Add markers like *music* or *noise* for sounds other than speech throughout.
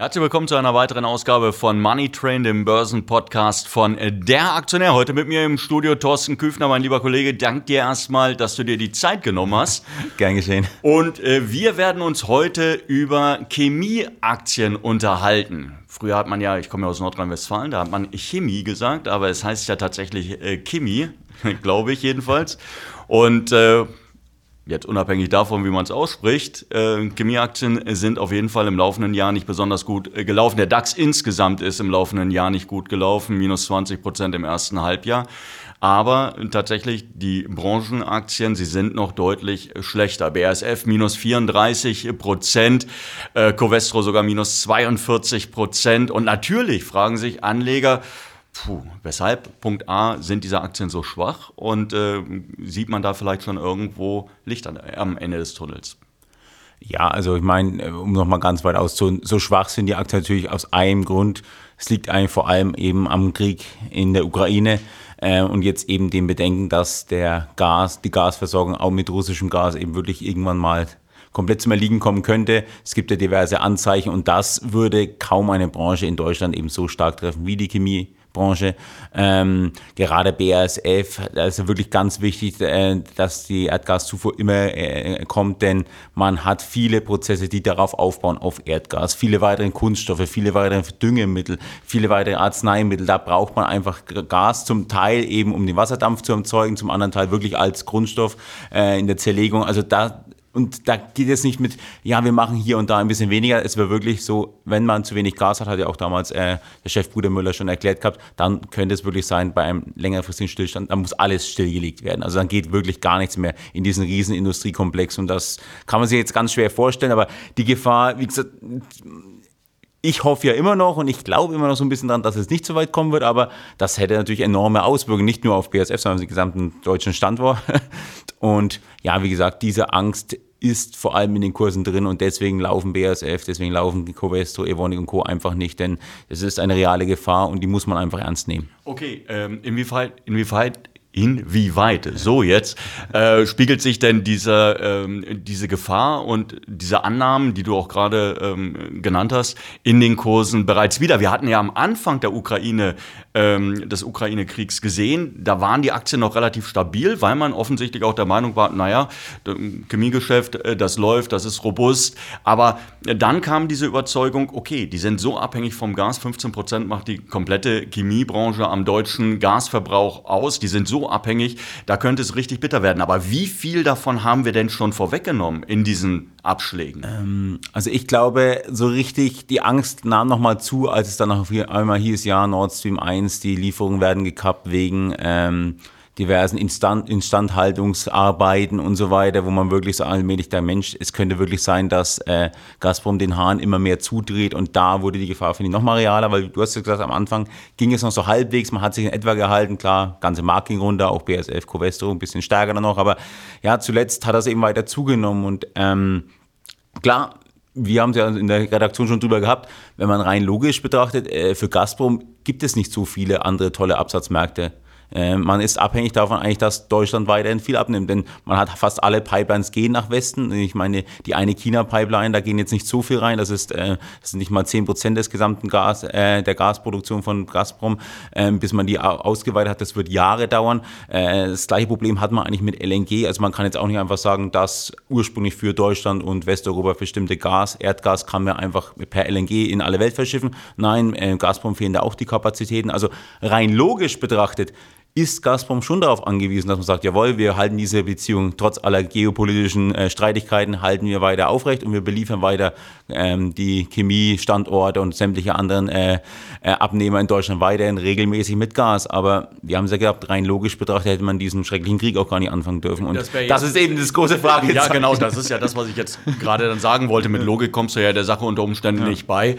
Herzlich willkommen zu einer weiteren Ausgabe von Money Train, dem Börsenpodcast von Der Aktionär. Heute mit mir im Studio Thorsten Küfner, mein lieber Kollege. Dank dir erstmal, dass du dir die Zeit genommen hast. *laughs* Gern geschehen. Und äh, wir werden uns heute über Chemieaktien unterhalten. Früher hat man ja, ich komme ja aus Nordrhein-Westfalen, da hat man Chemie gesagt, aber es heißt ja tatsächlich äh, Chemie, *laughs* glaube ich jedenfalls. Und äh, Jetzt unabhängig davon, wie man es ausspricht, äh, Chemieaktien sind auf jeden Fall im laufenden Jahr nicht besonders gut äh, gelaufen. Der DAX insgesamt ist im laufenden Jahr nicht gut gelaufen, minus 20 Prozent im ersten Halbjahr. Aber tatsächlich die Branchenaktien, sie sind noch deutlich schlechter. BASF minus 34 Prozent, äh, Covestro sogar minus 42 Prozent. Und natürlich fragen sich Anleger, Puh, weshalb? Punkt A, sind diese Aktien so schwach und äh, sieht man da vielleicht schon irgendwo Licht an, am Ende des Tunnels? Ja, also ich meine, äh, um nochmal ganz weit aus, so, so schwach sind die Aktien natürlich aus einem Grund. Es liegt eigentlich vor allem eben am Krieg in der Ukraine äh, und jetzt eben dem Bedenken, dass der Gas, die Gasversorgung auch mit russischem Gas eben wirklich irgendwann mal komplett zum Erliegen kommen könnte. Es gibt ja diverse Anzeichen und das würde kaum eine Branche in Deutschland eben so stark treffen wie die Chemie. Branche. Ähm, gerade BASF, da ist wirklich ganz wichtig, äh, dass die Erdgaszufuhr immer äh, kommt, denn man hat viele Prozesse, die darauf aufbauen, auf Erdgas, viele weitere Kunststoffe, viele weitere Düngemittel, viele weitere Arzneimittel. Da braucht man einfach Gas zum Teil eben, um den Wasserdampf zu erzeugen, zum anderen Teil wirklich als Grundstoff äh, in der Zerlegung. Also da und da geht es nicht mit, ja, wir machen hier und da ein bisschen weniger. Es wäre wirklich so, wenn man zu wenig Gas hat, hat ja auch damals äh, der Chef Bruder Müller schon erklärt gehabt, dann könnte es wirklich sein, bei einem längerfristigen Stillstand, dann muss alles stillgelegt werden. Also dann geht wirklich gar nichts mehr in diesen riesen Industriekomplex. Und das kann man sich jetzt ganz schwer vorstellen. Aber die Gefahr, wie gesagt, ich hoffe ja immer noch und ich glaube immer noch so ein bisschen dran, dass es nicht so weit kommen wird, aber das hätte natürlich enorme Auswirkungen, nicht nur auf BSF, sondern auf den gesamten deutschen Standort. *laughs* Und ja, wie gesagt, diese Angst ist vor allem in den Kursen drin und deswegen laufen BASF, deswegen laufen Covestro, Evonik und Co. einfach nicht, denn es ist eine reale Gefahr und die muss man einfach ernst nehmen. Okay, ähm, inwieweit, inwieweit Inwieweit, so jetzt, äh, spiegelt sich denn diese, ähm, diese Gefahr und diese Annahmen, die du auch gerade ähm, genannt hast, in den Kursen bereits wieder? Wir hatten ja am Anfang der Ukraine, ähm, des Ukraine-Kriegs gesehen, da waren die Aktien noch relativ stabil, weil man offensichtlich auch der Meinung war, naja, Chemiegeschäft, äh, das läuft, das ist robust. Aber dann kam diese Überzeugung, okay, die sind so abhängig vom Gas, 15 Prozent macht die komplette Chemiebranche am deutschen Gasverbrauch aus, die sind so abhängig, da könnte es richtig bitter werden. Aber wie viel davon haben wir denn schon vorweggenommen in diesen Abschlägen? Ähm, also ich glaube, so richtig die Angst nahm nochmal zu, als es dann noch einmal hieß, ja, Nord Stream 1, die Lieferungen werden gekappt wegen... Ähm, diversen Instand Instandhaltungsarbeiten und so weiter, wo man wirklich so allmählich der Mensch, es könnte wirklich sein, dass äh, Gazprom den Hahn immer mehr zudreht und da wurde die Gefahr, finde ich, noch mal realer, weil du hast ja gesagt, am Anfang ging es noch so halbwegs, man hat sich in etwa gehalten, klar, ganze Markt ging runter, auch BSF, Covestro ein bisschen stärker dann noch, aber ja, zuletzt hat das eben weiter zugenommen und ähm, klar, wir haben es ja in der Redaktion schon drüber gehabt, wenn man rein logisch betrachtet, äh, für Gazprom gibt es nicht so viele andere tolle Absatzmärkte. Äh, man ist abhängig davon eigentlich, dass Deutschland weiterhin viel abnimmt, denn man hat fast alle Pipelines gehen nach Westen. Ich meine, die eine China-Pipeline, da gehen jetzt nicht so viel rein. Das ist, äh, das sind nicht mal 10 Prozent des gesamten Gas, äh, der Gasproduktion von Gazprom, äh, bis man die ausgeweitet hat. Das wird Jahre dauern. Das gleiche Problem hat man eigentlich mit LNG. Also man kann jetzt auch nicht einfach sagen, dass ursprünglich für Deutschland und Westeuropa bestimmte Gas, Erdgas kann man einfach per LNG in alle Welt verschiffen. Nein, Gazprom fehlen da auch die Kapazitäten. Also rein logisch betrachtet ist Gazprom schon darauf angewiesen, dass man sagt, jawohl, wir halten diese Beziehung trotz aller geopolitischen äh, Streitigkeiten, halten wir weiter aufrecht und wir beliefern weiter ähm, die Chemiestandorte und sämtliche anderen äh, äh, Abnehmer in Deutschland weiterhin regelmäßig mit Gas. Aber wir haben es ja gehabt, rein logisch betrachtet hätte man diesen schrecklichen Krieg auch gar nicht anfangen dürfen. Und das, das ist eben das große Frage. *laughs* Ja, genau, das ist ja das, was ich jetzt gerade dann sagen wollte. Mit Logik kommst du ja der Sache unter Umständen ja. nicht bei.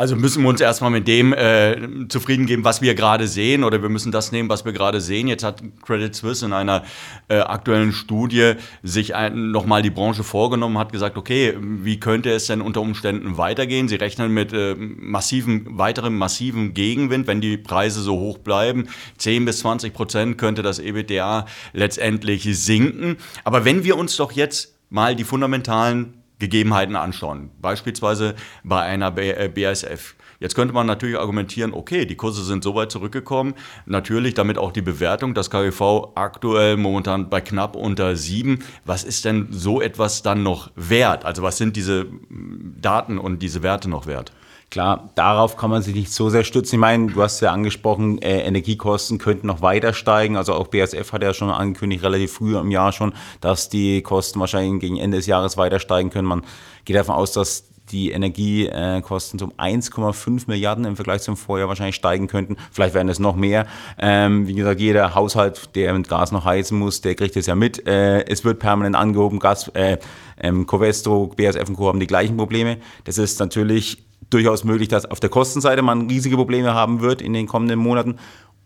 Also müssen wir uns erstmal mit dem äh, zufrieden geben, was wir gerade sehen, oder wir müssen das nehmen, was wir gerade sehen. Jetzt hat Credit Suisse in einer äh, aktuellen Studie sich nochmal die Branche vorgenommen, hat gesagt, okay, wie könnte es denn unter Umständen weitergehen? Sie rechnen mit äh, massiven, weiterem massiven Gegenwind, wenn die Preise so hoch bleiben. 10 bis 20 Prozent könnte das EBITDA letztendlich sinken. Aber wenn wir uns doch jetzt mal die fundamentalen Gegebenheiten anschauen, beispielsweise bei einer BASF. Äh, Jetzt könnte man natürlich argumentieren, okay, die Kurse sind so weit zurückgekommen, natürlich damit auch die Bewertung, das KGV aktuell momentan bei knapp unter sieben. Was ist denn so etwas dann noch wert? Also was sind diese Daten und diese Werte noch wert? Klar, darauf kann man sich nicht so sehr stützen. Ich meine, du hast ja angesprochen, äh, Energiekosten könnten noch weiter steigen. Also auch BASF hat ja schon angekündigt, relativ früh im Jahr schon, dass die Kosten wahrscheinlich gegen Ende des Jahres weiter steigen können. Man geht davon aus, dass die Energiekosten um 1,5 Milliarden im Vergleich zum Vorjahr wahrscheinlich steigen könnten. Vielleicht werden es noch mehr. Ähm, wie gesagt, jeder Haushalt, der mit Gas noch heizen muss, der kriegt es ja mit. Äh, es wird permanent angehoben. Gas, äh, ähm, Covestro, BASF und Co. haben die gleichen Probleme. Das ist natürlich durchaus möglich, dass auf der Kostenseite man riesige Probleme haben wird in den kommenden Monaten.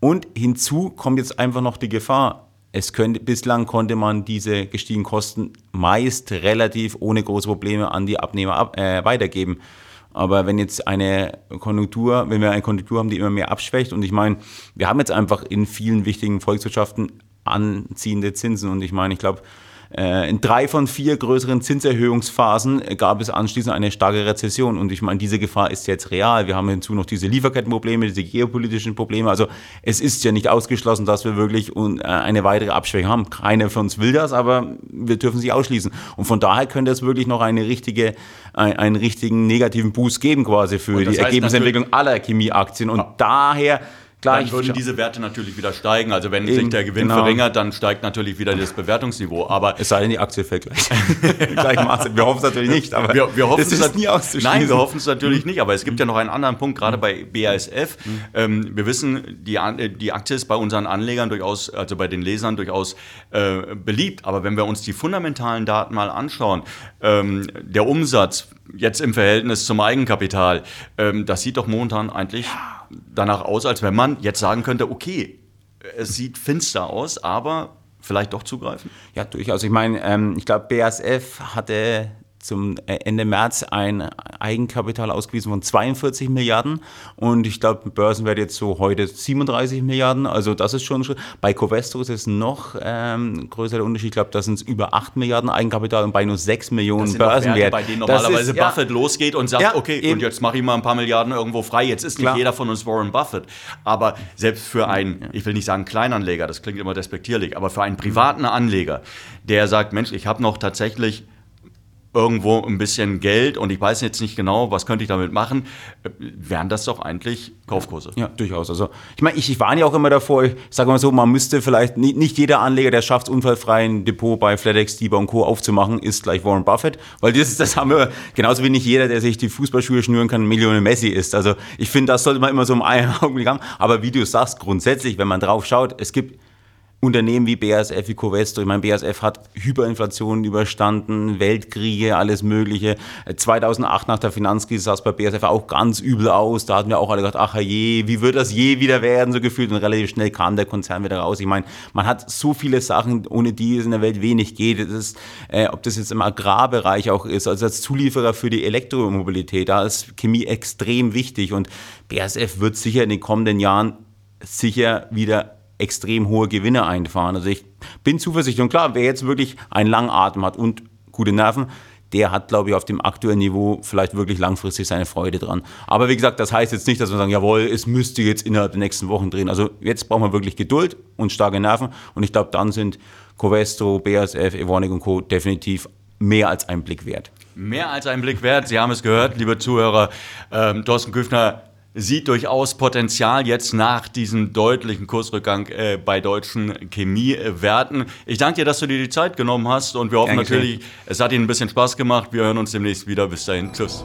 Und hinzu kommt jetzt einfach noch die Gefahr. Es könnte, bislang konnte man diese gestiegenen Kosten meist relativ ohne große Probleme an die Abnehmer ab, äh, weitergeben. Aber wenn jetzt eine Konjunktur, wenn wir eine Konjunktur haben, die immer mehr abschwächt, und ich meine, wir haben jetzt einfach in vielen wichtigen Volkswirtschaften anziehende Zinsen. Und ich meine, ich glaube, in drei von vier größeren Zinserhöhungsphasen gab es anschließend eine starke Rezession. Und ich meine, diese Gefahr ist jetzt real. Wir haben hinzu noch diese Lieferkettenprobleme, diese geopolitischen Probleme. Also es ist ja nicht ausgeschlossen, dass wir wirklich äh, eine weitere Abschwächung haben. Keiner von uns will das, aber wir dürfen sie ausschließen. Und von daher könnte es wirklich noch eine richtige, einen richtigen negativen Boost geben quasi für die Ergebnisentwicklung aller Chemieaktien. Und ja. daher Klar, dann würden diese Werte natürlich wieder steigen. Also wenn Eben, sich der Gewinn genau. verringert, dann steigt natürlich wieder das Bewertungsniveau. Aber es sei denn, die Aktie fällt gleich. *laughs* Wir hoffen es natürlich nicht, aber wir, wir hoffen es ist nie auszuschließen. Nein, wir hoffen es natürlich nicht. Aber es gibt ja noch einen anderen Punkt, gerade bei BASF. Mhm. Ähm, wir wissen, die, die Aktie ist bei unseren Anlegern durchaus, also bei den Lesern durchaus äh, beliebt. Aber wenn wir uns die fundamentalen Daten mal anschauen, ähm, der Umsatz jetzt im Verhältnis zum Eigenkapital, ähm, das sieht doch momentan eigentlich danach aus, als wenn man jetzt sagen könnte, okay, es sieht finster aus, aber vielleicht doch zugreifen? Ja, durchaus. Ich meine, ähm, ich glaube, BASF hatte zum Ende März ein Eigenkapital ausgewiesen von 42 Milliarden und ich glaube, Börsenwert jetzt so heute 37 Milliarden. Also das ist schon bei Covestro ist es noch ähm, größer der Unterschied. Ich glaube, da sind es über 8 Milliarden Eigenkapital und bei nur 6 Millionen Börsenwert. Werte, bei denen normalerweise ist, Buffett ja, losgeht und sagt, ja, okay, eben. und jetzt mache ich mal ein paar Milliarden irgendwo frei. Jetzt ist nicht Klar. jeder von uns Warren Buffett, aber selbst für einen, ich will nicht sagen Kleinanleger, das klingt immer despektierlich, aber für einen privaten Anleger, der sagt, Mensch, ich habe noch tatsächlich irgendwo ein bisschen Geld und ich weiß jetzt nicht genau, was könnte ich damit machen, äh, wären das doch eigentlich Kaufkurse. Ja, durchaus. Also ich meine, ich, ich warne ja auch immer davor, ich sage mal so, man müsste vielleicht, nicht, nicht jeder Anleger, der schafft, unfallfrei ein Depot bei FedEx, Dieber und Co. aufzumachen, ist gleich Warren Buffett, weil das, das haben wir, genauso wie nicht jeder, der sich die Fußballschuhe schnüren kann, Millionen Messi ist. Also ich finde, das sollte man immer so im einen *laughs* Augenblick haben. Aber wie du sagst, grundsätzlich, wenn man drauf schaut, es gibt Unternehmen wie BASF, wie Covestro. Ich meine, BASF hat Hyperinflationen überstanden, Weltkriege, alles Mögliche. 2008 nach der Finanzkrise sah es bei BASF auch ganz übel aus. Da hatten wir auch alle gedacht, ach je, wie wird das je wieder werden, so gefühlt. Und relativ schnell kam der Konzern wieder raus. Ich meine, man hat so viele Sachen, ohne die es in der Welt wenig geht. Das ist, äh, ob das jetzt im Agrarbereich auch ist, also als Zulieferer für die Elektromobilität, da ist Chemie extrem wichtig. Und BASF wird sicher in den kommenden Jahren sicher wieder extrem hohe Gewinne einfahren. Also ich bin zuversichtlich und klar, wer jetzt wirklich einen langen Atem hat und gute Nerven, der hat, glaube ich, auf dem aktuellen Niveau vielleicht wirklich langfristig seine Freude dran. Aber wie gesagt, das heißt jetzt nicht, dass wir sagen, jawohl, es müsste jetzt innerhalb der nächsten Wochen drehen. Also jetzt brauchen wir wirklich Geduld und starke Nerven und ich glaube, dann sind Covestro, BASF, Evonik und Co. definitiv mehr als ein Blick wert. Mehr als ein Blick wert. Sie haben es gehört, liebe Zuhörer. Ähm, Thorsten Küffner sieht durchaus Potenzial jetzt nach diesem deutlichen Kursrückgang äh, bei deutschen Chemiewerten. Ich danke dir, dass du dir die Zeit genommen hast und wir hoffen Dankeschön. natürlich, es hat Ihnen ein bisschen Spaß gemacht. Wir hören uns demnächst wieder. Bis dahin. Tschüss.